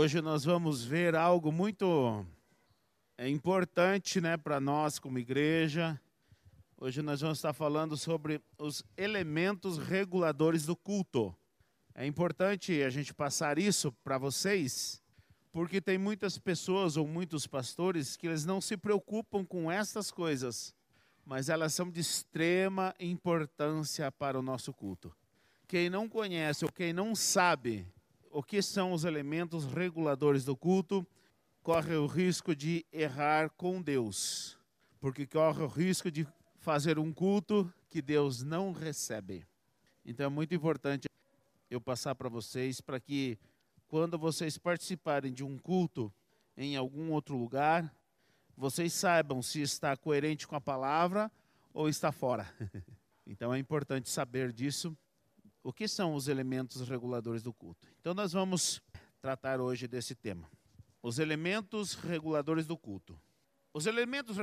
Hoje nós vamos ver algo muito é, importante né, para nós como igreja. Hoje nós vamos estar falando sobre os elementos reguladores do culto. É importante a gente passar isso para vocês, porque tem muitas pessoas ou muitos pastores que eles não se preocupam com essas coisas, mas elas são de extrema importância para o nosso culto. Quem não conhece ou quem não sabe o que são os elementos reguladores do culto, corre o risco de errar com Deus, porque corre o risco de fazer um culto que Deus não recebe. Então é muito importante eu passar para vocês para que quando vocês participarem de um culto em algum outro lugar, vocês saibam se está coerente com a palavra ou está fora. então é importante saber disso. O que são os elementos reguladores do culto? Então nós vamos tratar hoje desse tema. Os elementos reguladores do culto. Os elementos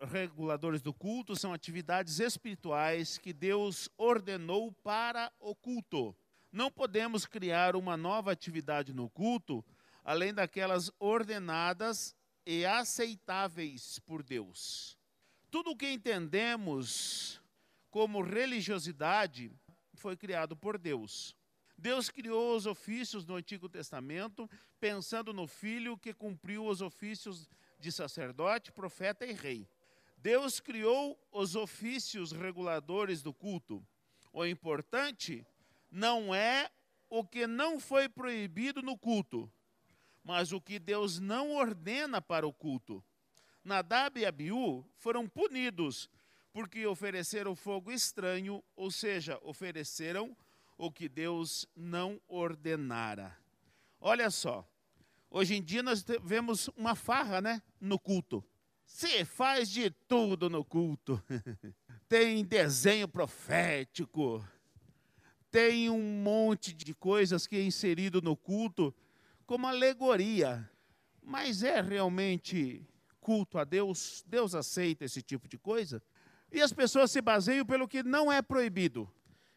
reguladores do culto são atividades espirituais que Deus ordenou para o culto. Não podemos criar uma nova atividade no culto além daquelas ordenadas e aceitáveis por Deus. Tudo o que entendemos como religiosidade foi criado por Deus. Deus criou os ofícios no Antigo Testamento pensando no filho que cumpriu os ofícios de sacerdote, profeta e rei. Deus criou os ofícios reguladores do culto. O importante não é o que não foi proibido no culto, mas o que Deus não ordena para o culto. Nadab e Abiú foram punidos porque ofereceram fogo estranho, ou seja, ofereceram o que Deus não ordenara. Olha só, hoje em dia nós vemos uma farra, né, no culto. Se faz de tudo no culto. tem desenho profético, tem um monte de coisas que é inserido no culto como alegoria. Mas é realmente culto a Deus? Deus aceita esse tipo de coisa? E as pessoas se baseiam pelo que não é proibido.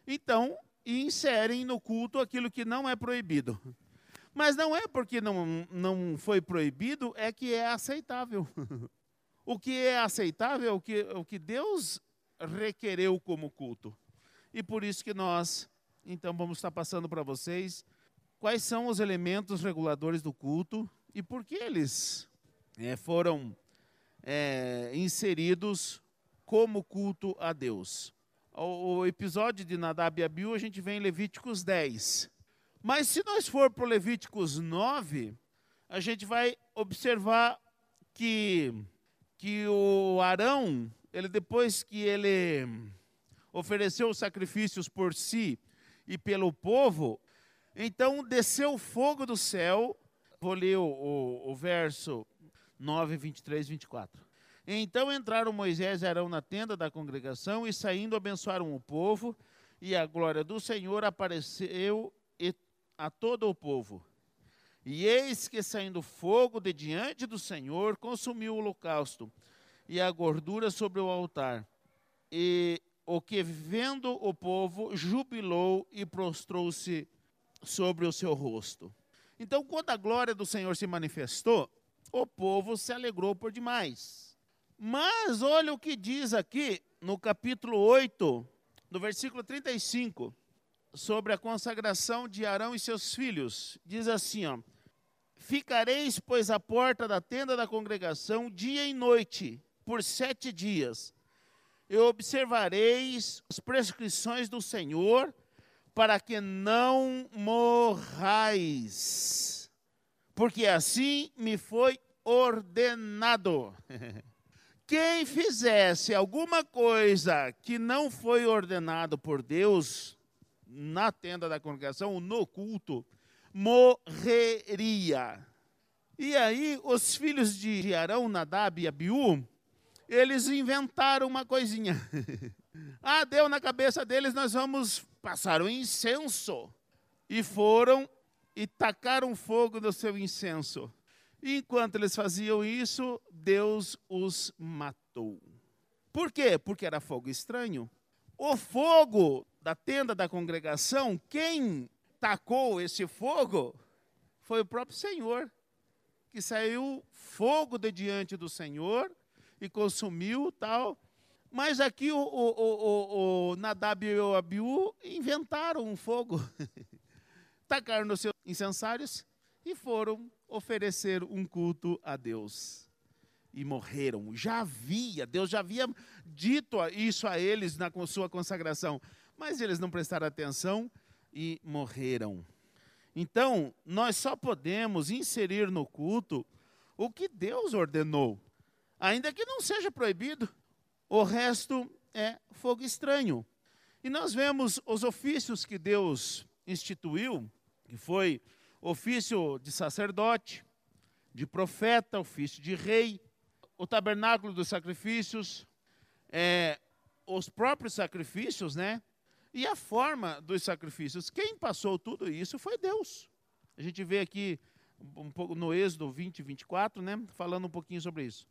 Então, inserem no culto aquilo que não é proibido. Mas não é porque não, não foi proibido, é que é aceitável. o que é aceitável é o que, o que Deus requereu como culto. E por isso que nós, então, vamos estar passando para vocês quais são os elementos reguladores do culto e por que eles é, foram é, inseridos como culto a Deus. O, episódio de Nadab e Abiú a gente vê em Levíticos 10. Mas se nós for para Levíticos 9, a gente vai observar que, que o Arão, ele depois que ele ofereceu os sacrifícios por si e pelo povo, então desceu fogo do céu. Vou ler o, o, o verso 9, 23, 24. Então entraram Moisés e Arão na tenda da congregação e saindo abençoaram o povo, e a glória do Senhor apareceu a todo o povo. E eis que saindo fogo de diante do Senhor consumiu o holocausto e a gordura sobre o altar. E o que vendo o povo jubilou e prostrou-se sobre o seu rosto. Então, quando a glória do Senhor se manifestou, o povo se alegrou por demais. Mas olha o que diz aqui no capítulo 8, no versículo 35, sobre a consagração de Arão e seus filhos. Diz assim, ó: Ficareis, pois, à porta da tenda da congregação dia e noite, por sete dias. E observareis as prescrições do Senhor, para que não morrais. Porque assim me foi ordenado. Quem fizesse alguma coisa que não foi ordenado por Deus na tenda da congregação, no culto, morreria. E aí, os filhos de Arão, Nadab e Abiú, eles inventaram uma coisinha. ah, deu na cabeça deles, nós vamos passar o incenso. E foram e tacaram fogo no seu incenso. E enquanto eles faziam isso, Deus os matou. Por quê? Porque era fogo estranho. O fogo da tenda da congregação, quem tacou esse fogo foi o próprio Senhor que saiu fogo de diante do Senhor e consumiu tal. Mas aqui o, o, o, o Nadab e o Abiú inventaram um fogo, tacaram nos seus incensários e foram oferecer um culto a Deus. E morreram. Já havia, Deus já havia dito isso a eles na sua consagração, mas eles não prestaram atenção e morreram. Então, nós só podemos inserir no culto o que Deus ordenou, ainda que não seja proibido. O resto é fogo estranho. E nós vemos os ofícios que Deus instituiu, que foi ofício de sacerdote, de profeta, ofício de rei, o tabernáculo dos sacrifícios, é, os próprios sacrifícios, né? E a forma dos sacrifícios. Quem passou tudo isso foi Deus. A gente vê aqui um pouco no Êxodo 20 e 24, né? Falando um pouquinho sobre isso.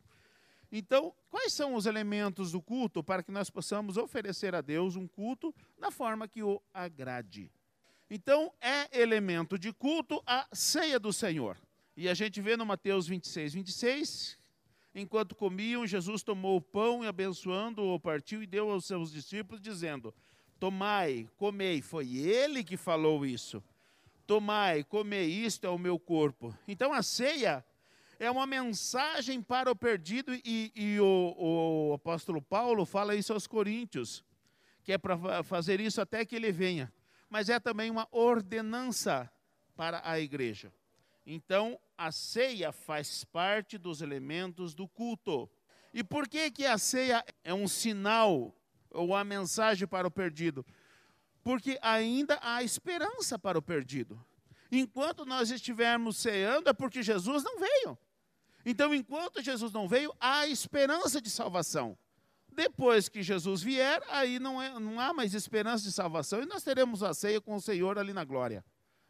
Então, quais são os elementos do culto para que nós possamos oferecer a Deus um culto da forma que o agrade? Então, é elemento de culto a ceia do Senhor. E a gente vê no Mateus 26, 26, enquanto comiam, Jesus tomou o pão e abençoando-o, partiu e deu aos seus discípulos, dizendo: Tomai, comei. Foi ele que falou isso. Tomai, comei, isto é o meu corpo. Então a ceia é uma mensagem para o perdido, e, e o, o, apóstolo Paulo fala isso aos Coríntios, que é para fazer isso até que ele venha. Mas é também uma ordenança para a igreja. Então, a ceia faz parte dos elementos do culto. E por que, que a ceia é um sinal ou a mensagem para o perdido? Porque ainda há esperança para o perdido. Enquanto nós estivermos ceando, é porque Jesus não veio. Então, enquanto Jesus não veio, há esperança de salvação. Depois que Jesus vier, aí não, é, não há mais esperança de salvação e nós teremos a ceia com o Senhor ali na glória.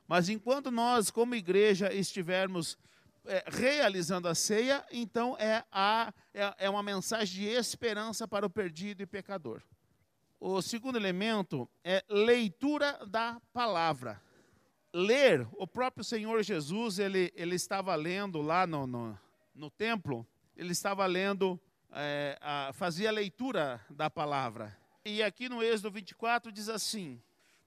Mas enquanto nós, como igreja, estivermos é, realizando a ceia, então é, a, é, é uma mensagem de esperança para o perdido e pecador. O segundo elemento é leitura da palavra. Ler, o próprio Senhor Jesus, ele, ele estava lendo lá no, no, no templo, ele estava lendo, é, a, fazia a leitura da palavra. E aqui no Êxodo 24 diz assim: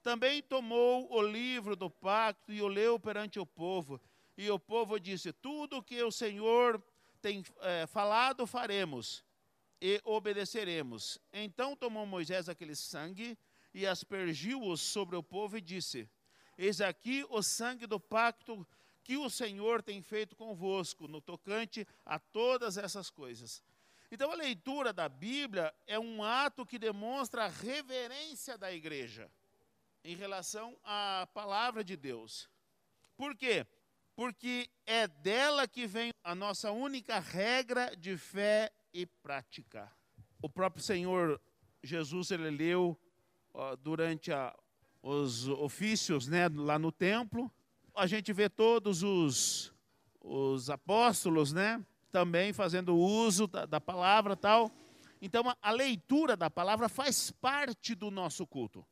Também tomou o livro do pacto e o leu perante o povo. E o povo disse: Tudo que o Senhor tem é, falado, faremos e obedeceremos. Então tomou Moisés aquele sangue e aspergiu-o sobre o povo e disse: Eis aqui o sangue do pacto que o Senhor tem feito convosco, no tocante a todas essas coisas. Então a leitura da Bíblia é um ato que demonstra a reverência da igreja em relação à palavra de Deus. Por quê? Porque é dela que vem a nossa única regra de fé e prática. O próprio Senhor Jesus ele leu durante a, os ofícios, né, lá no templo. A gente vê todos os, os apóstolos, né, também fazendo uso da, da palavra tal. Então a, a leitura da palavra faz parte do nosso culto.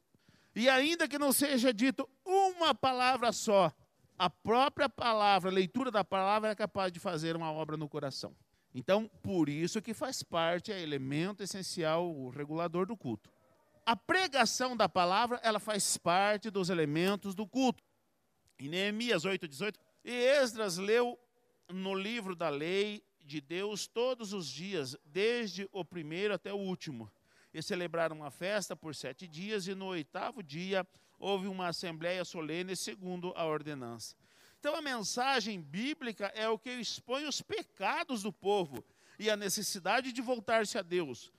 E ainda que não seja dito uma palavra só, a própria palavra, a leitura da palavra é capaz de fazer uma obra no coração. Então, por isso que faz parte, é elemento essencial, o regulador do culto. A pregação da palavra, ela faz parte dos elementos do culto. Em Neemias 8,18, e Esdras leu no livro da lei de Deus todos os dias, desde o primeiro até o último. E celebraram uma festa por sete dias, e no oitavo dia houve uma assembleia solene segundo a ordenança. Então a mensagem bíblica é o que expõe os pecados do povo e a necessidade de voltar-se a Deus.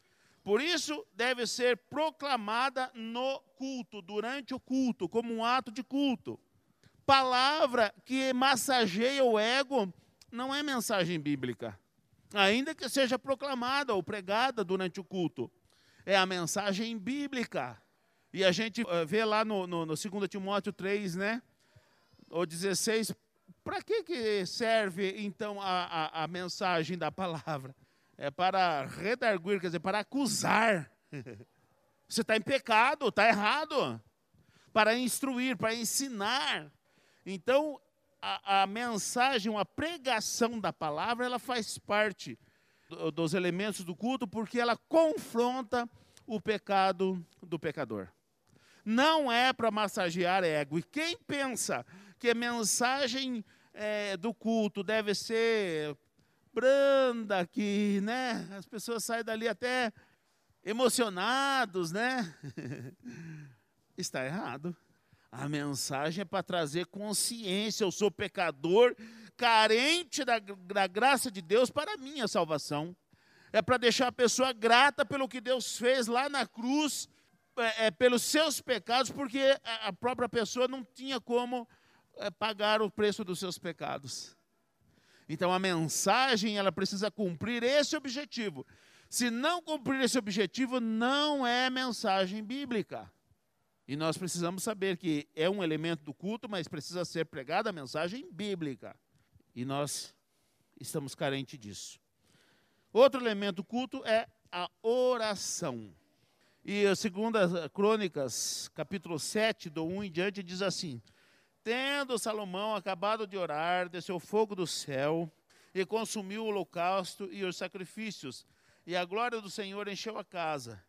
Por isso deve ser proclamada no culto, durante o culto, como um ato de culto. Palavra que massageia o ego não é mensagem bíblica, ainda que seja proclamada ou pregada durante o culto. É a mensagem bíblica. E a gente eh, vê lá no, no, no 2 Timóteo 3, né? ou 16, para que, que serve então a, a, a, mensagem da palavra? É para redarguir, quer dizer, para acusar. Você está em pecado, está errado. Para instruir, para ensinar. Então, a, a mensagem, a pregação da palavra, ela faz parte do, dos elementos do culto, porque ela confronta o pecado do pecador. Não é para massagear ego. E quem pensa que a mensagem é, do culto deve ser branda, que né, as pessoas saem dali até emocionados, né? Está errado. A mensagem é para trazer consciência. Eu sou pecador, carente da, da graça de Deus para a minha salvação. É para deixar a pessoa grata pelo que Deus fez lá na cruz, é, é, pelos seus pecados, porque a, própria pessoa não tinha como é, pagar o preço dos seus pecados. Então a mensagem ela precisa cumprir esse objetivo. Se não cumprir esse objetivo, não é mensagem bíblica. E nós precisamos saber que é um elemento do culto, mas precisa ser pregada a mensagem bíblica. E nós estamos carentes disso. Outro elemento do culto é a oração. E a segunda Crônicas, capítulo 7, do 1 em diante, diz assim: Tendo Salomão acabado de orar, desceu fogo do céu e consumiu o holocausto e os sacrifícios, e a glória do Senhor encheu a casa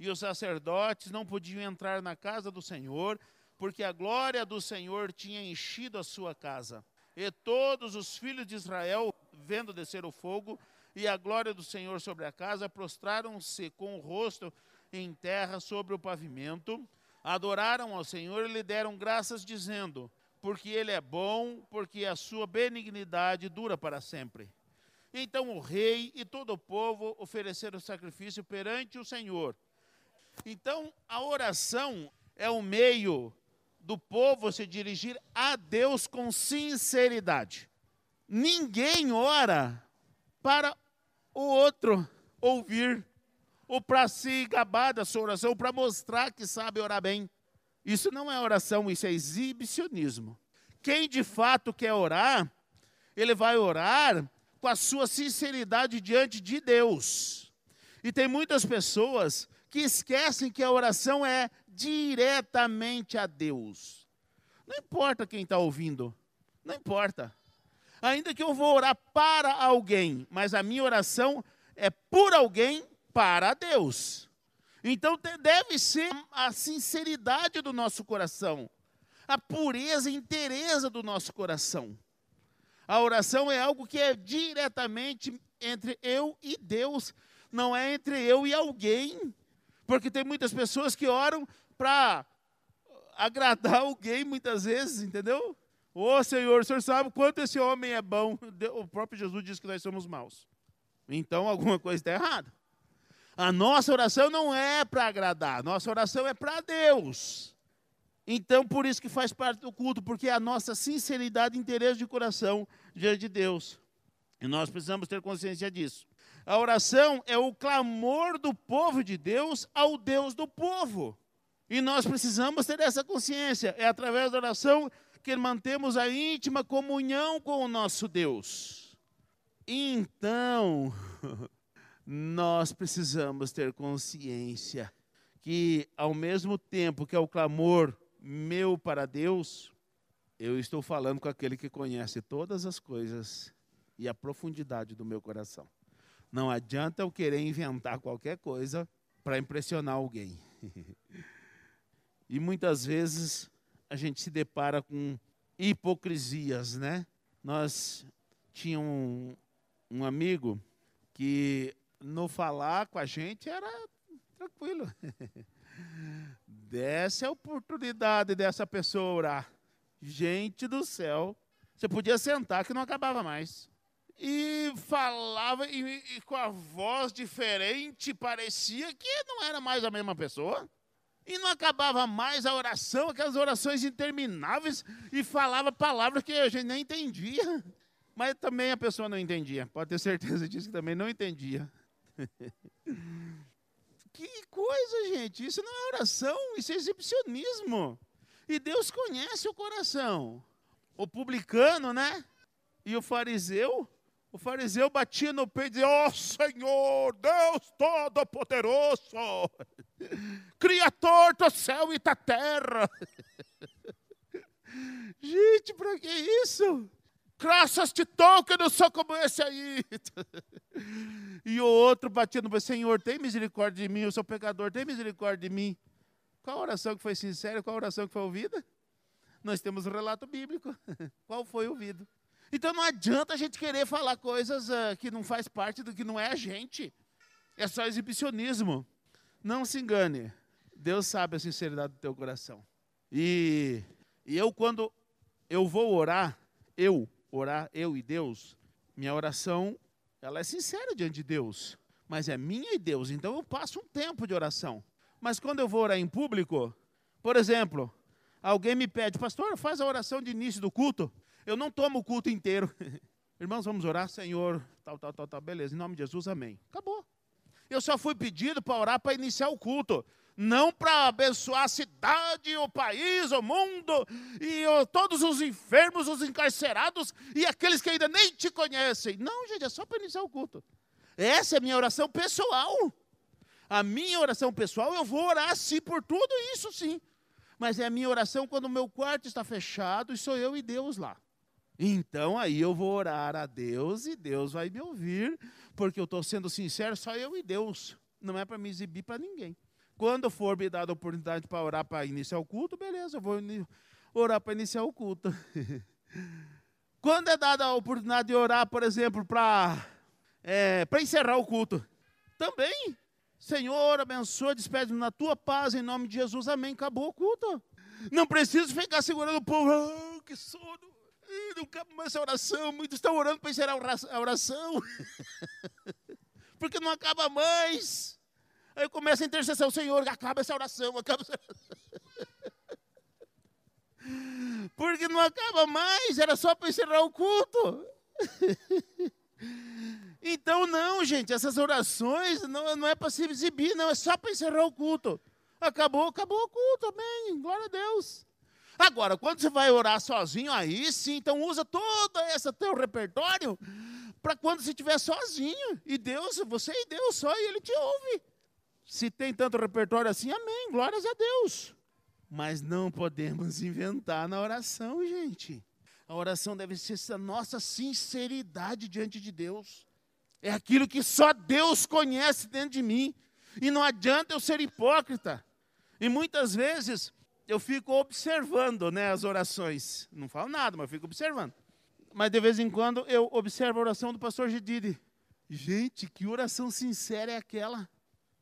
e os sacerdotes não podiam entrar na casa do Senhor, porque a glória do Senhor tinha enchido a sua casa. E todos os filhos de Israel, vendo descer o fogo e a glória do Senhor sobre a casa, prostraram-se com o rosto em terra sobre o pavimento, adoraram ao Senhor e lhe deram graças, dizendo: Porque Ele é bom, porque a sua benignidade dura para sempre. Então o rei e todo o povo ofereceram sacrifício perante o Senhor então, a oração é o meio do povo se dirigir a Deus com sinceridade. Ninguém ora para o outro ouvir, ou para se gabar da sua oração, ou para mostrar que sabe orar bem. Isso não é oração, isso é exibicionismo. Quem de fato quer orar, ele vai orar com a sua sinceridade diante de Deus. E tem muitas pessoas que esquecem que a oração é diretamente a Deus. Não importa quem está ouvindo, não importa. Ainda que eu vou orar para alguém, mas a minha oração é por alguém para Deus. Então deve ser a sinceridade do nosso coração, a pureza e inteireza do nosso coração. A oração é algo que é diretamente entre eu e Deus, não é entre eu e alguém. Porque tem muitas pessoas que oram para agradar alguém muitas vezes, entendeu? Ô oh, Senhor, o Senhor sabe quanto esse homem é bom. O próprio Jesus diz que nós somos maus. Então alguma coisa está errada. A nossa oração não é para agradar, a nossa oração é para Deus. Então, por isso que faz parte do culto, porque é a nossa sinceridade e interesse de coração diante de Deus. E nós precisamos ter consciência disso. A oração é o clamor do povo de Deus ao Deus do povo. E nós precisamos ter essa consciência. É através da oração que mantemos a íntima comunhão com o nosso Deus. Então, nós precisamos ter consciência que, ao mesmo tempo que é o clamor meu para Deus, eu estou falando com aquele que conhece todas as coisas e a profundidade do meu coração. Não adianta eu querer inventar qualquer coisa para impressionar alguém. e muitas vezes a gente se depara com hipocrisias, né? Nós tínhamos um, um amigo que no falar com a gente era tranquilo. Desse a oportunidade dessa pessoa orar. Gente do céu, você podia sentar que não acabava mais e falava e, e, com a voz diferente, parecia que não era mais a mesma pessoa. E não acabava mais a oração, aquelas orações intermináveis, e falava palavras que a gente nem entendia. Mas também a pessoa não entendia, pode ter certeza disso que também não entendia. que coisa, gente, isso não é oração, isso é exibicionismo. E Deus conhece o coração. O publicano, né? E o fariseu o fariseu batia no peito e dizia: Ó oh, Senhor, Deus Todo-Poderoso, Criador do céu e da terra. Gente, para que isso? Graças te toca, eu não sou como esse aí. e o outro batia no Senhor, tem misericórdia de mim, eu sou pecador, tem misericórdia de mim. Qual a oração que foi sincera, qual a oração que foi ouvida? Nós temos um relato bíblico. qual foi ouvido? Então não adianta a gente querer falar coisas uh, que não faz parte do que não é a gente. É só exibicionismo. Não se engane. Deus sabe a sinceridade do teu coração. E, e eu, quando eu vou orar, eu orar, eu e Deus, minha oração, ela é sincera diante de Deus. Mas é minha e Deus. Então eu passo um tempo de oração. Mas quando eu vou orar em público, por exemplo, alguém me pede, pastor, faz a oração de início do culto. Eu não tomo o culto inteiro. Irmãos, vamos orar, Senhor, tal, tal, tal, tal, beleza. Em nome de Jesus, amém. Acabou. Eu só fui pedido para orar para iniciar o culto. Não para abençoar a cidade, o país, o mundo, e o, todos os enfermos, os encarcerados e aqueles que ainda nem te conhecem. Não, gente, é só para iniciar o culto. Essa é a minha oração pessoal. A minha oração pessoal, eu vou orar sim por tudo isso, sim. Mas é a minha oração quando o meu quarto está fechado e sou eu e Deus lá. Então aí eu vou orar a Deus e Deus vai me ouvir, porque eu estou sendo sincero, só eu e Deus. Não é para me exibir para ninguém. Quando for me dada a oportunidade para orar para iniciar o culto, beleza, eu vou orar para iniciar o culto. Quando é dada a oportunidade de orar, por exemplo, para é, encerrar o culto, também. Senhor, abençoa, despede na tua paz, em nome de Jesus, amém. Acabou o culto. Não preciso ficar segurando o povo. Oh, que sono não cabe mais essa oração, muitos estão orando para encerrar a oração, porque não acaba mais. Aí começa a intercessão, Senhor, acaba essa oração, acaba essa oração. Porque não acaba mais, era só para encerrar o culto. Então, não, gente, essas orações não, não é para se exibir, não, é só para encerrar o culto. Acabou, acabou o culto, amém, glória a Deus. Agora, quando você vai orar sozinho, aí sim, então usa todo esse teu repertório para quando você estiver sozinho. E Deus, você e Deus só, e Ele te ouve. Se tem tanto repertório assim, amém, glórias a Deus. Mas não podemos inventar na oração, gente. A oração deve ser a nossa sinceridade diante de Deus. É aquilo que só Deus conhece dentro de mim. E não adianta eu ser hipócrita. E muitas vezes eu fico observando né, as orações. Não falo nada, mas fico observando. Mas de vez em quando eu observo a oração do pastor Gedide. Gente, que oração sincera é aquela?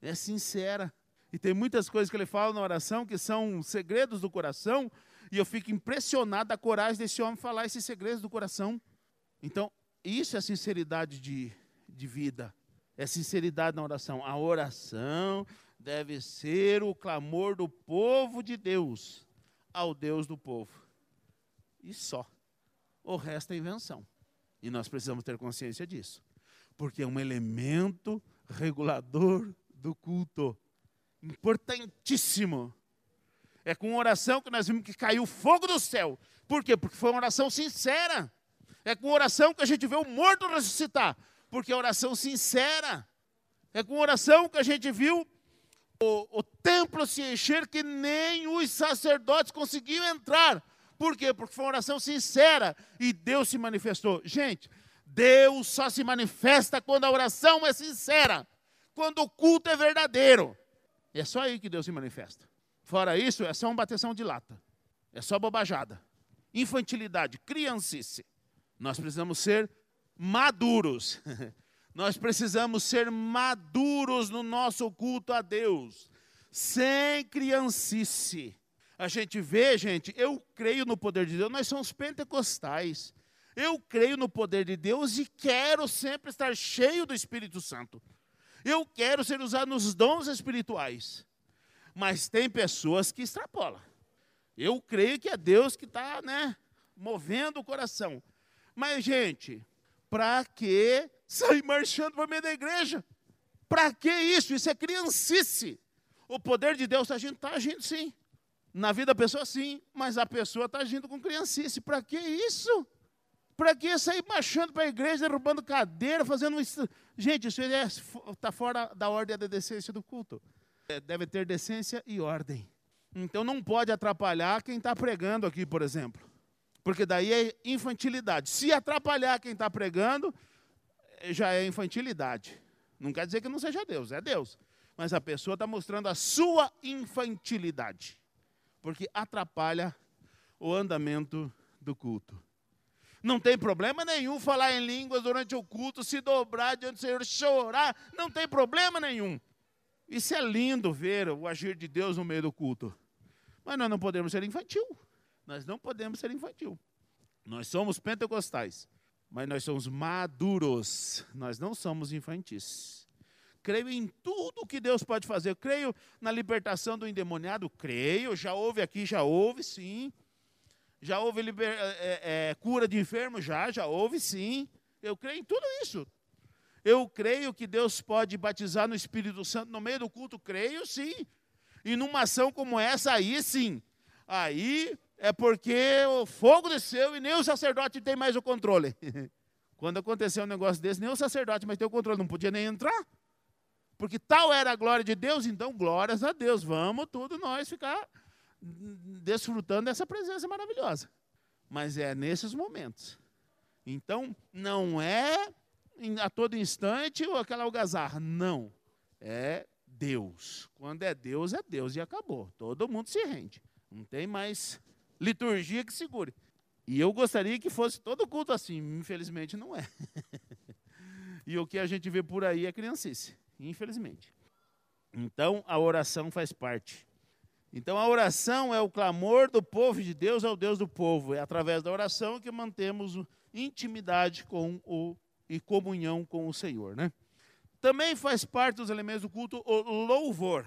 É sincera. E tem muitas coisas que ele fala na oração que são segredos do coração. E eu fico impressionado da coragem desse homem falar esses segredos do coração. Então, isso é sinceridade de, de vida. É sinceridade na oração. A oração deve ser o clamor do povo de Deus ao Deus do povo. E só. O resto é invenção. E nós precisamos ter consciência disso. Porque é um elemento regulador do culto. Importantíssimo. É com oração que nós vimos que caiu fogo do céu. Por quê? Porque foi uma oração sincera. É com oração que a gente vê o morto ressuscitar. Porque é oração sincera. É com oração que a gente viu o, o templo se encher que nem os sacerdotes conseguiam entrar. Por quê? Porque foi uma oração sincera e Deus se manifestou. Gente, Deus só se manifesta quando a oração é sincera, quando o culto é verdadeiro. É só aí que Deus se manifesta. Fora isso, é só uma bateção de lata. É só bobajada. Infantilidade, criancice. Nós precisamos ser maduros. Nós precisamos ser maduros no nosso culto a Deus, sem criancice. A gente vê, gente, eu creio no poder de Deus, nós somos pentecostais. Eu creio no poder de Deus e quero sempre estar cheio do Espírito Santo. Eu quero ser usado nos dons espirituais. Mas tem pessoas que extrapolam. Eu creio que é Deus que está né, movendo o coração. Mas, gente, para que sair marchando para meio da igreja? Para que isso? Isso é criancice. O poder de Deus está agindo, está agindo sim. Na vida da pessoa, sim, mas a pessoa está agindo com criancice. Para que isso? Para que sair marchando para a igreja, derrubando cadeira, fazendo? Gente, isso está é, fora da ordem da decência do culto. É, deve ter decência e ordem. Então não pode atrapalhar quem está pregando aqui, por exemplo. Porque daí é infantilidade. Se atrapalhar quem está pregando, já é infantilidade. Não quer dizer que não seja Deus, é Deus. Mas a pessoa está mostrando a sua infantilidade. Porque atrapalha o andamento do culto. Não tem problema nenhum falar em línguas durante o culto, se dobrar diante do Senhor, chorar, não tem problema nenhum. Isso é lindo ver o agir de Deus no meio do culto. Mas nós não podemos ser infantil. Nós não podemos ser infantil. Nós somos pentecostais, mas nós somos maduros. Nós não somos infantis. Creio em tudo que Deus pode fazer. creio na libertação do endemoniado. Creio. Já houve aqui, já houve, sim. Já houve liber, é, é, cura de enfermo? Já, já houve sim. Eu creio em tudo isso. Eu creio que Deus pode batizar no Espírito Santo no meio do culto? Creio sim. E numa ação como essa, aí sim. Aí é porque o fogo desceu e nem o sacerdote tem mais o controle. Quando aconteceu um negócio desse, nem o sacerdote mais tem o controle, não podia nem entrar. Porque tal era a glória de Deus, então glórias a Deus. Vamos tudo nós ficar desfrutando dessa presença maravilhosa. Mas é nesses momentos. Então, não é a todo instante ou aquela algazarra. Não. É Deus. Quando é Deus, é Deus e acabou. Todo mundo se rende. Não tem mais liturgia que segure. E eu gostaria que fosse todo culto assim. Infelizmente, não é. e o que a gente vê por aí é criancice. Infelizmente. Então, a oração faz parte. Então a oração é o clamor do povo de Deus ao Deus do povo. É através da oração que mantemos intimidade com o e comunhão com o Senhor, né? Também faz parte dos elementos do culto o louvor.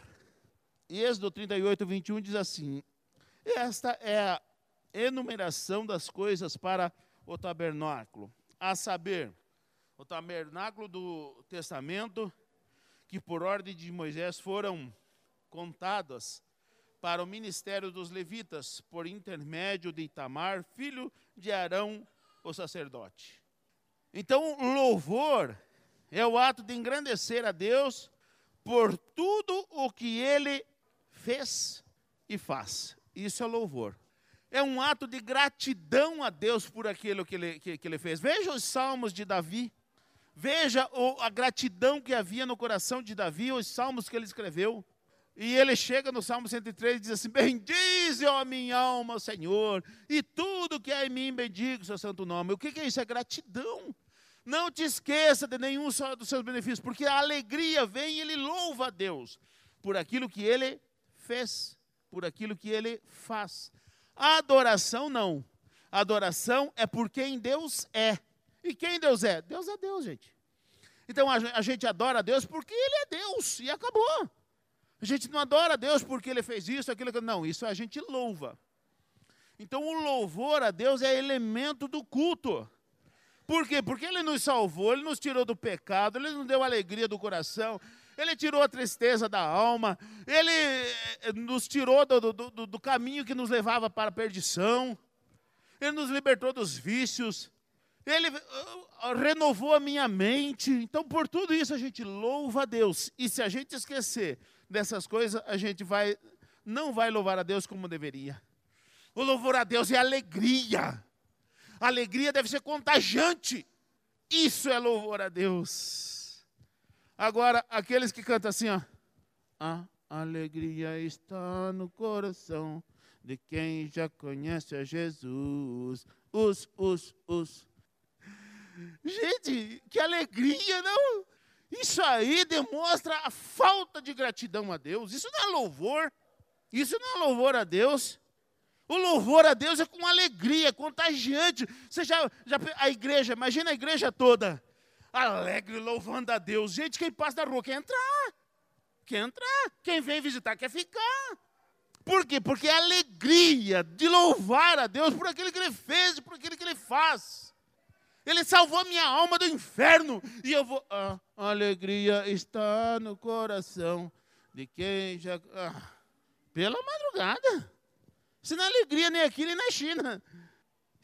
Êxodo 38, 21 diz assim: Esta é a enumeração das coisas para o tabernáculo, a saber, o tabernáculo do testamento, que por ordem de Moisés foram contadas para o ministério dos levitas, por intermédio de Itamar, filho de Arão, o sacerdote. Então, louvor é o ato de engrandecer a Deus por tudo o que ele fez e faz. Isso é louvor. É um ato de gratidão a Deus por aquilo que ele, que, que ele fez. Veja os salmos de Davi. Veja o, a gratidão que havia no coração de Davi, os salmos que ele escreveu. E ele chega no Salmo 103 e diz assim: Bendize, ó minha alma, Senhor, e tudo que há em mim bendiga o seu santo nome. O que é isso? É gratidão. Não te esqueça de nenhum dos seus benefícios, porque a alegria vem e ele louva a Deus por aquilo que ele fez, por aquilo que ele faz. A adoração não. A adoração é por quem Deus é. E quem Deus é? Deus é Deus, gente. Então a gente adora a Deus porque Ele é Deus e acabou. A gente não adora a Deus porque ele fez isso, aquilo, não, isso a gente louva. Então o louvor a Deus é elemento do culto. Por quê? Porque ele nos salvou, ele nos tirou do pecado, ele nos deu alegria do coração, ele tirou a tristeza da alma, ele eh, nos tirou do, do, do caminho que nos levava para a perdição, ele nos libertou dos vícios, ele uh, renovou a minha mente. Então, por tudo isso, a gente louva a Deus. E se a gente esquecer dessas coisas, a gente vai não vai louvar a Deus como deveria. O louvor a Deus é alegria. A alegria deve ser contagiante. Isso é louvor a Deus. Agora, aqueles que cantam assim, ó. A alegria está no coração de quem já conhece a Jesus. Os, os, os. Gente, que alegria, não? Isso aí demonstra a falta de gratidão a Deus. Isso não é louvor. Isso não é louvor a Deus. O louvor a Deus é com alegria, contagiante. Você já, já, a igreja, imagina a igreja toda alegre, louvando a Deus. Gente, quem passa na rua quer entrar. Quer entrar. Quem vem visitar quer ficar. Por quê? Porque é a alegria de louvar a Deus por aquilo que Ele fez, por aquilo que Ele faz. Ele salvou minha alma do inferno. E eu vou. Ah, a alegria está no coração de quem já. Ah, pela madrugada. Isso não é alegria nem aqui nem na China.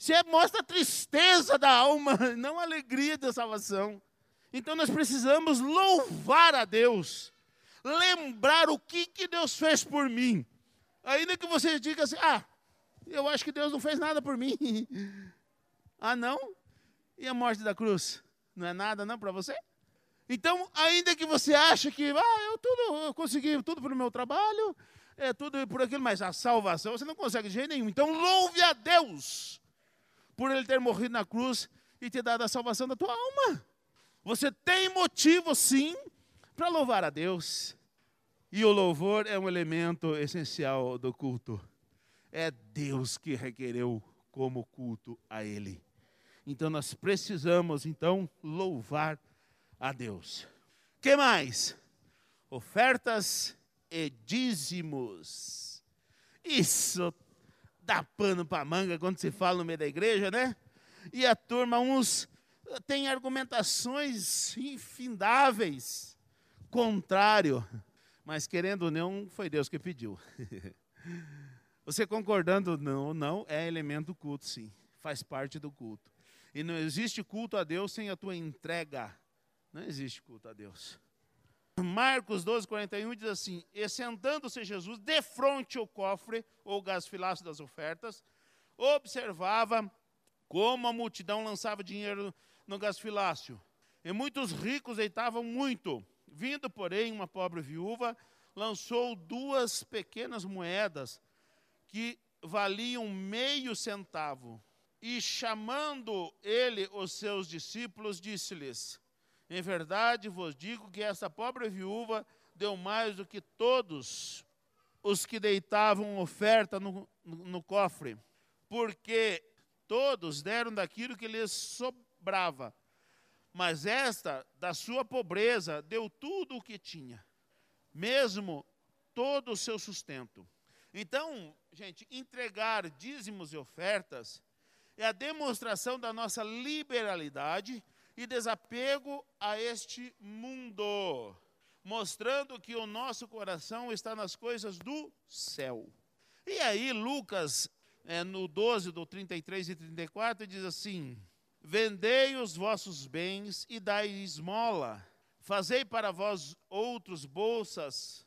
É, mostra a tristeza da alma, não a alegria da salvação. Então nós precisamos louvar a Deus. Lembrar o que, que Deus fez por mim. Ainda que você diga assim: ah, eu acho que Deus não fez nada por mim. ah, não? E a morte da cruz? Não é nada não para você? Então, ainda que você ache que ah, eu tudo eu consegui tudo pelo meu trabalho, é tudo por aquilo, mas a salvação você não consegue de jeito nenhum. Então, louve a Deus por ele ter morrido na cruz e ter dado a salvação da tua alma. Você tem motivo sim para louvar a Deus. E o louvor é um elemento essencial do culto. É Deus que requereu como culto a ele. Então nós precisamos então louvar a Deus. Que mais? Ofertas e dízimos. Isso dá pano para manga quando se fala no meio da igreja, né? E a turma, uns têm argumentações infindáveis, contrário. Mas querendo ou não, foi Deus que pediu. Você concordando ou não, é elemento do culto, sim. Faz parte do culto. E não existe culto a Deus sem a tua entrega. Não existe culto a Deus. Marcos 12, 41 diz assim: E sentando-se Jesus de frente ao cofre, ou gasfilaço das ofertas, observava como a multidão lançava dinheiro no gasfilácio. E muitos ricos deitavam muito. Vindo, porém, uma pobre viúva, lançou duas pequenas moedas que valiam meio centavo. E chamando ele os seus discípulos, disse-lhes: em verdade vos digo que essa pobre viúva deu mais do que todos os que deitavam oferta no, no, no cofre, porque todos deram daquilo que lhes sobrava. Mas esta, da sua pobreza, deu tudo o que tinha, mesmo todo o seu sustento. Então, gente, entregar dízimos e ofertas é a demonstração da nossa liberalidade e desapego a este mundo, mostrando que o nosso coração está nas coisas do céu. E aí, Lucas, é, no 12, do 33 e 34, diz assim: Vendei os vossos bens e dai esmola, fazei para vós outros bolsas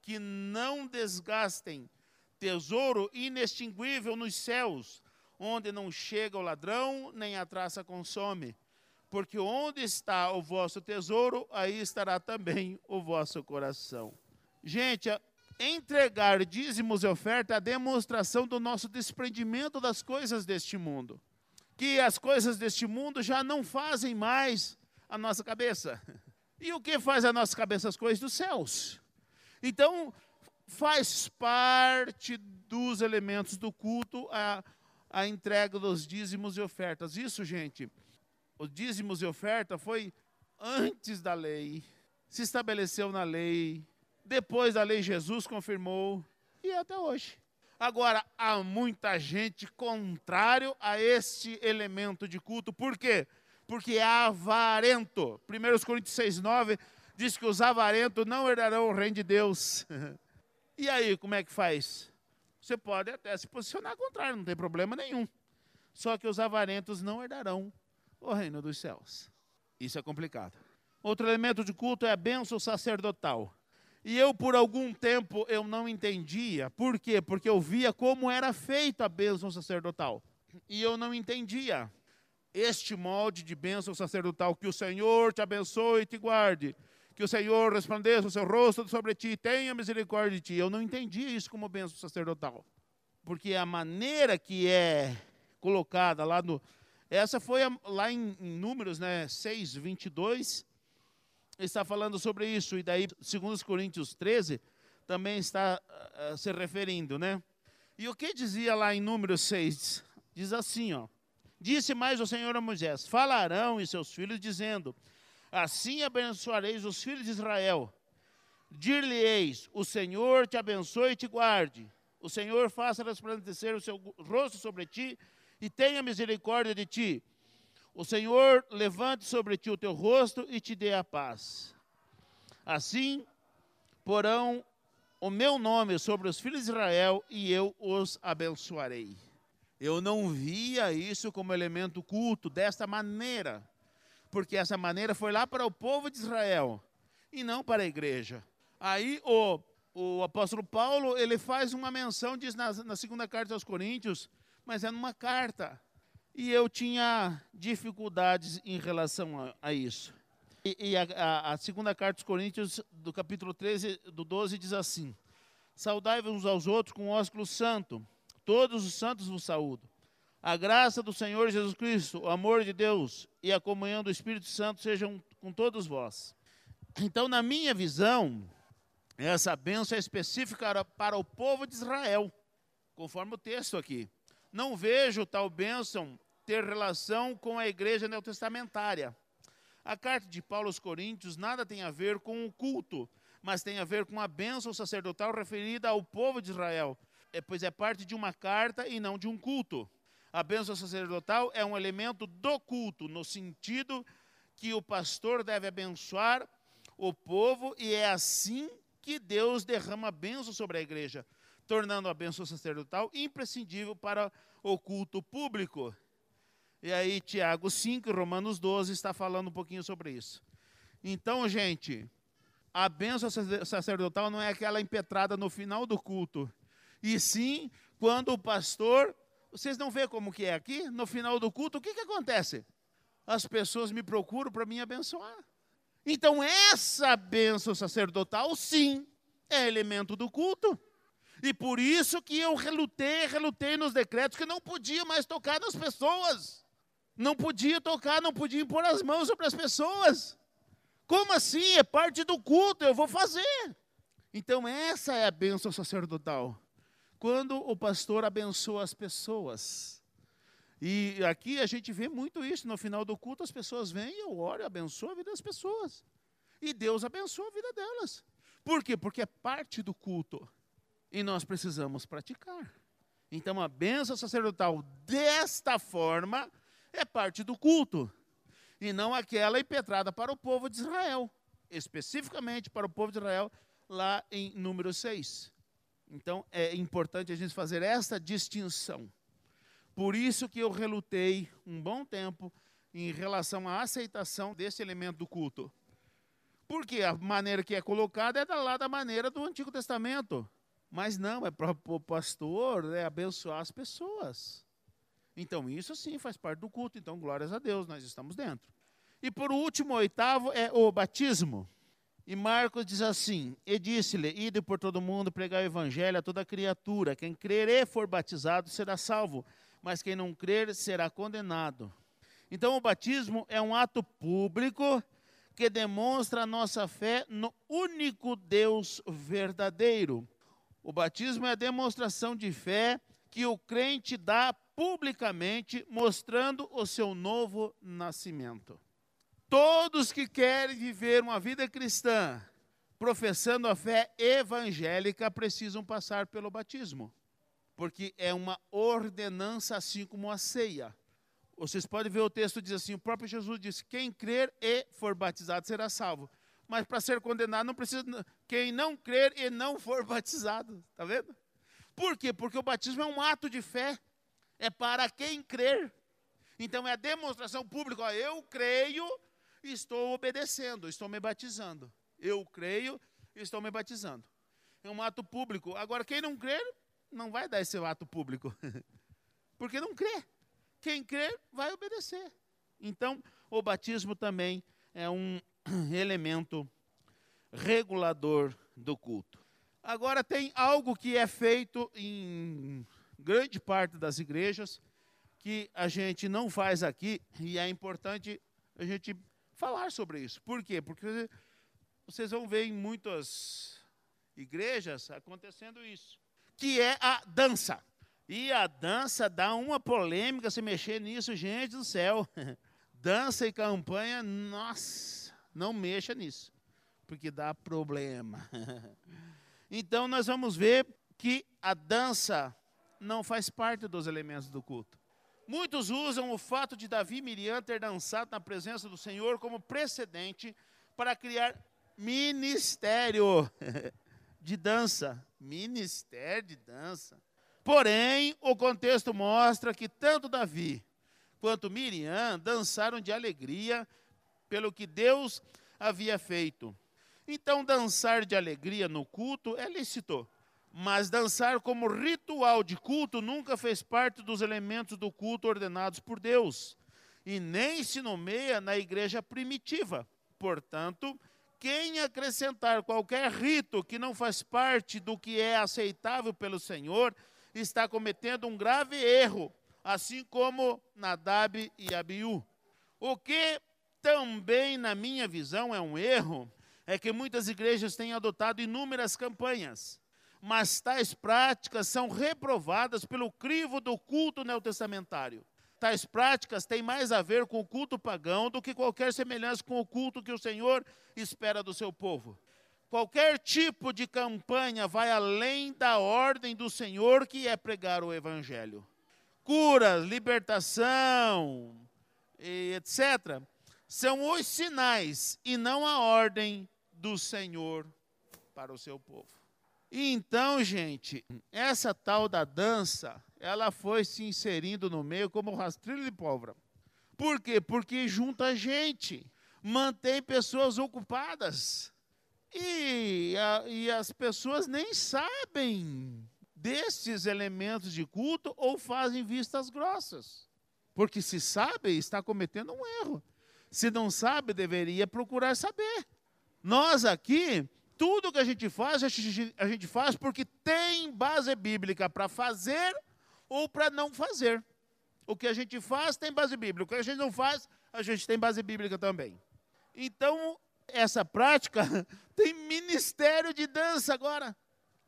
que não desgastem, tesouro inextinguível nos céus, onde não chega o ladrão, nem a traça consome porque onde está o vosso tesouro, aí estará também o vosso coração. Gente, entregar dízimos e oferta é a demonstração do nosso desprendimento das coisas deste mundo. Que as coisas deste mundo já não fazem mais a nossa cabeça. E o que faz a nossa cabeça? As coisas dos céus. Então, faz parte dos elementos do culto a, a entrega dos dízimos e ofertas. Isso, gente, os dízimos e oferta foi antes da lei, se estabeleceu na lei, depois da lei Jesus confirmou e é até hoje. Agora, há muita gente contrário a este elemento de culto, por quê? Porque é avarento. 1 Coríntios 6, 9 diz que os avarentos não herdarão o reino de Deus. e aí, como é que faz? Você pode até se posicionar contrário, não tem problema nenhum. Só que os avarentos não herdarão o reino dos céus. Isso é complicado. Outro elemento de culto é a bênção sacerdotal. E eu, por algum tempo, eu não entendia. Por quê? Porque eu via como era feita a bênção sacerdotal. E eu não entendia este molde de bênção sacerdotal. Que o Senhor te abençoe e te guarde. Que o Senhor resplandeça o seu rosto sobre ti, tenha misericórdia de ti. Eu não entendia isso como bênção sacerdotal. Porque a maneira que é colocada lá no, essa foi a, lá em, em, Números né, 6, 22, está falando sobre isso. E daí, segundo Coríntios 13, também está uh, se referindo, né? E o que dizia lá em Números 6? Diz assim, ó. Disse mais o Senhor a Moisés: Falarão e seus filhos, dizendo: Assim abençoareis os filhos de Israel. Dir-lhe-eis: O Senhor te abençoe e te guarde. O Senhor faça resplandecer o seu rosto sobre ti e tenha misericórdia de ti. O Senhor levante sobre ti o teu rosto e te dê a paz. Assim porão o meu nome sobre os filhos de Israel e eu os abençoarei. Eu não via isso como elemento culto desta maneira, porque essa maneira foi lá para o povo de Israel e não para a igreja. Aí o o apóstolo Paulo, ele faz uma menção, diz na, na segunda carta aos Coríntios, mas é numa carta. E eu tinha dificuldades em relação a, a isso. E, e a, a, a, segunda carta aos Coríntios, do capítulo 13, do 12, diz assim: Saudai-vos uns aos outros com ósculo santo. Todos os santos vos saúdam. A graça do Senhor Jesus Cristo, o amor de Deus e a comunhão do Espírito Santo sejam com todos vós. Então, na minha visão, essa bênção é específica para o povo de Israel, conforme o texto aqui. Não vejo tal bênção ter relação com a igreja neotestamentária. A carta de Paulo aos Coríntios nada tem a ver com o culto, mas tem a ver com a bênção sacerdotal referida ao povo de Israel, é, pois é parte de uma carta e não de um culto. A bênção sacerdotal é um elemento do culto, no sentido que o pastor deve abençoar o povo, e é assim que Deus derrama bênção sobre a igreja, tornando a bênção sacerdotal imprescindível para o culto público. E aí, Tiago 5, Romanos 12, está falando um pouquinho sobre isso. Então, gente, a bênção sacerdotal não é aquela impetrada no final do culto, e sim quando o pastor. Vocês não vê como que é aqui? No final do culto, o que, que acontece? As pessoas me procuram para me abençoar. Então, essa bênção sacerdotal, sim, é elemento do culto. E por isso que eu relutei, relutei nos decretos que não podia mais tocar nas pessoas. Não podia tocar, não podia impor as mãos sobre as pessoas. Como assim? É parte do culto, eu vou fazer. Então, essa é a bênção sacerdotal. Quando o pastor abençoa as pessoas. E aqui a gente vê muito isso. No final do culto, as pessoas vêm eu oro abençoo a vida das pessoas. E Deus abençoa a vida delas. Por quê? Porque é parte do culto. E nós precisamos praticar. Então, a bênção sacerdotal desta forma é parte do culto. E não aquela impetrada para o povo de Israel. Especificamente para o povo de Israel, lá em número 6. Então, é importante a gente fazer essa distinção. Por isso que eu relutei um bom tempo em relação à aceitação desse elemento do culto. Porque a maneira que é colocada é da lá da maneira do Antigo Testamento. Mas não, é para o pastor né, abençoar as pessoas. Então, isso sim faz parte do culto. Então, glórias a Deus, nós estamos dentro. E por último, oitavo é o batismo. E Marcos diz assim: E disse-lhe: Ide por todo mundo pregar o evangelho a toda criatura. Quem crer e for batizado será salvo mas quem não crer será condenado. Então, o batismo é um ato público que demonstra a nossa fé no único Deus verdadeiro. O batismo é a demonstração de fé que o crente dá publicamente, mostrando o seu novo nascimento. Todos que querem viver uma vida cristã, professando a fé evangélica, precisam passar pelo batismo porque é uma ordenança, assim como a ceia. Vocês podem ver o texto diz assim: o próprio Jesus disse: quem crer e for batizado será salvo. Mas para ser condenado não precisa quem não crer e não for batizado. Está vendo? Por quê? Porque o batismo é um ato de fé. É para quem crer. Então é a demonstração pública. Ó, eu creio estou obedecendo, estou me batizando. Eu creio estou me batizando. É um ato público. Agora, quem não crer, não vai dar esse ato público. Porque não crê. Quem crê vai obedecer. Então, o batismo também é um elemento regulador do culto. Agora, tem algo que é feito em grande parte das igrejas que a gente não faz aqui e é importante a gente falar sobre isso. Por quê? Porque vocês vão ver em muitas igrejas acontecendo isso que é a dança. E a dança dá uma polêmica se mexer nisso, gente do céu. Dança e campanha, nossa, não mexa nisso, porque dá problema. Então nós vamos ver que a dança não faz parte dos elementos do culto. Muitos usam o fato de Davi e Miriam ter dançado na presença do Senhor como precedente para criar ministério de dança ministério de dança. Porém, o contexto mostra que tanto Davi quanto Miriam dançaram de alegria pelo que Deus havia feito. Então, dançar de alegria no culto é lícito, mas dançar como ritual de culto nunca fez parte dos elementos do culto ordenados por Deus e nem se nomeia na igreja primitiva. Portanto, quem acrescentar qualquer rito que não faz parte do que é aceitável pelo Senhor está cometendo um grave erro, assim como Nadab e Abiú. O que também, na minha visão, é um erro é que muitas igrejas têm adotado inúmeras campanhas, mas tais práticas são reprovadas pelo crivo do culto neotestamentário. Tais práticas têm mais a ver com o culto pagão do que qualquer semelhança com o culto que o Senhor espera do seu povo. Qualquer tipo de campanha vai além da ordem do Senhor, que é pregar o Evangelho. Curas, libertação, etc., são os sinais e não a ordem do Senhor para o seu povo. Então, gente, essa tal da dança ela foi se inserindo no meio como rastrilho de pólvora. Por quê? Porque junta gente, mantém pessoas ocupadas. E, a, e as pessoas nem sabem desses elementos de culto ou fazem vistas grossas. Porque se sabe, está cometendo um erro. Se não sabe, deveria procurar saber. Nós aqui, tudo que a gente faz, a gente, faz porque tem base bíblica para fazer ou para não fazer. O que a gente faz tem base bíblica, o que a gente não faz, a gente tem base bíblica também. Então, essa prática tem ministério de dança agora.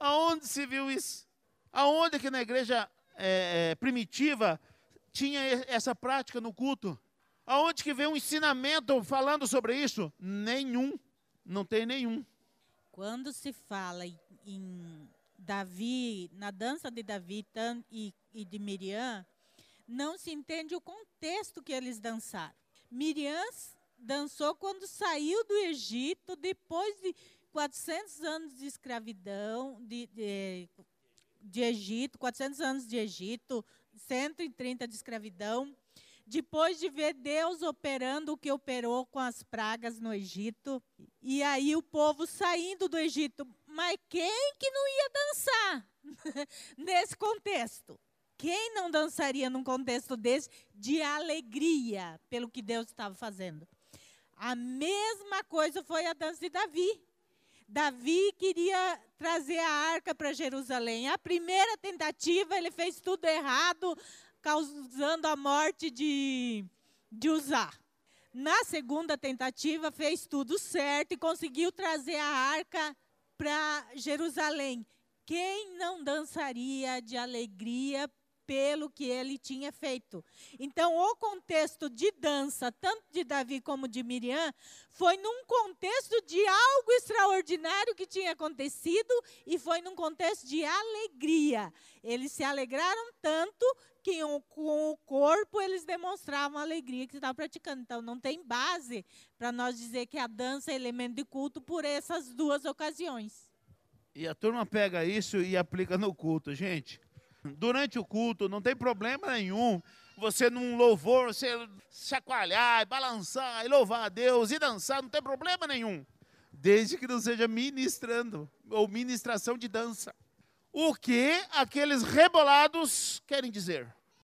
Aonde se viu isso? Aonde que na igreja é, é, primitiva tinha essa prática no culto? Aonde que veio um ensinamento falando sobre isso? Nenhum. Não tem nenhum. Quando se fala em Davi, na dança de Davi e de Miriam, não se entende o contexto que eles dançaram. Miriam dançou quando saiu do Egito, depois de 400 anos de escravidão, de, de, de Egito, 400 anos de Egito, 130 de escravidão. Depois de ver Deus operando o que operou com as pragas no Egito, e aí o povo saindo do Egito, mas quem que não ia dançar nesse contexto? Quem não dançaria num contexto desse de alegria pelo que Deus estava fazendo? A mesma coisa foi a dança de Davi. Davi queria trazer a arca para Jerusalém. A primeira tentativa, ele fez tudo errado, causando a morte de, de. Na segunda tentativa, fez tudo certo e conseguiu trazer a arca para Jerusalém. Quem não dançaria de alegria pelo que ele tinha feito. Então, o contexto de dança, tanto de Davi como de Miriam, foi num contexto de algo extraordinário que tinha acontecido e foi num contexto de alegria. Eles se alegraram tanto que com o corpo eles demonstravam a alegria que estavam praticando. Então, não tem base para nós dizer que a dança é elemento de culto por essas duas ocasiões. E a turma pega isso e aplica no culto, gente. Durante o culto, não tem problema nenhum você num louvor, você chacoalhar, e balançar, e louvar a Deus, e dançar, não tem problema nenhum. Desde que não seja ministrando, ou ministração de dança. O que aqueles rebolados querem dizer?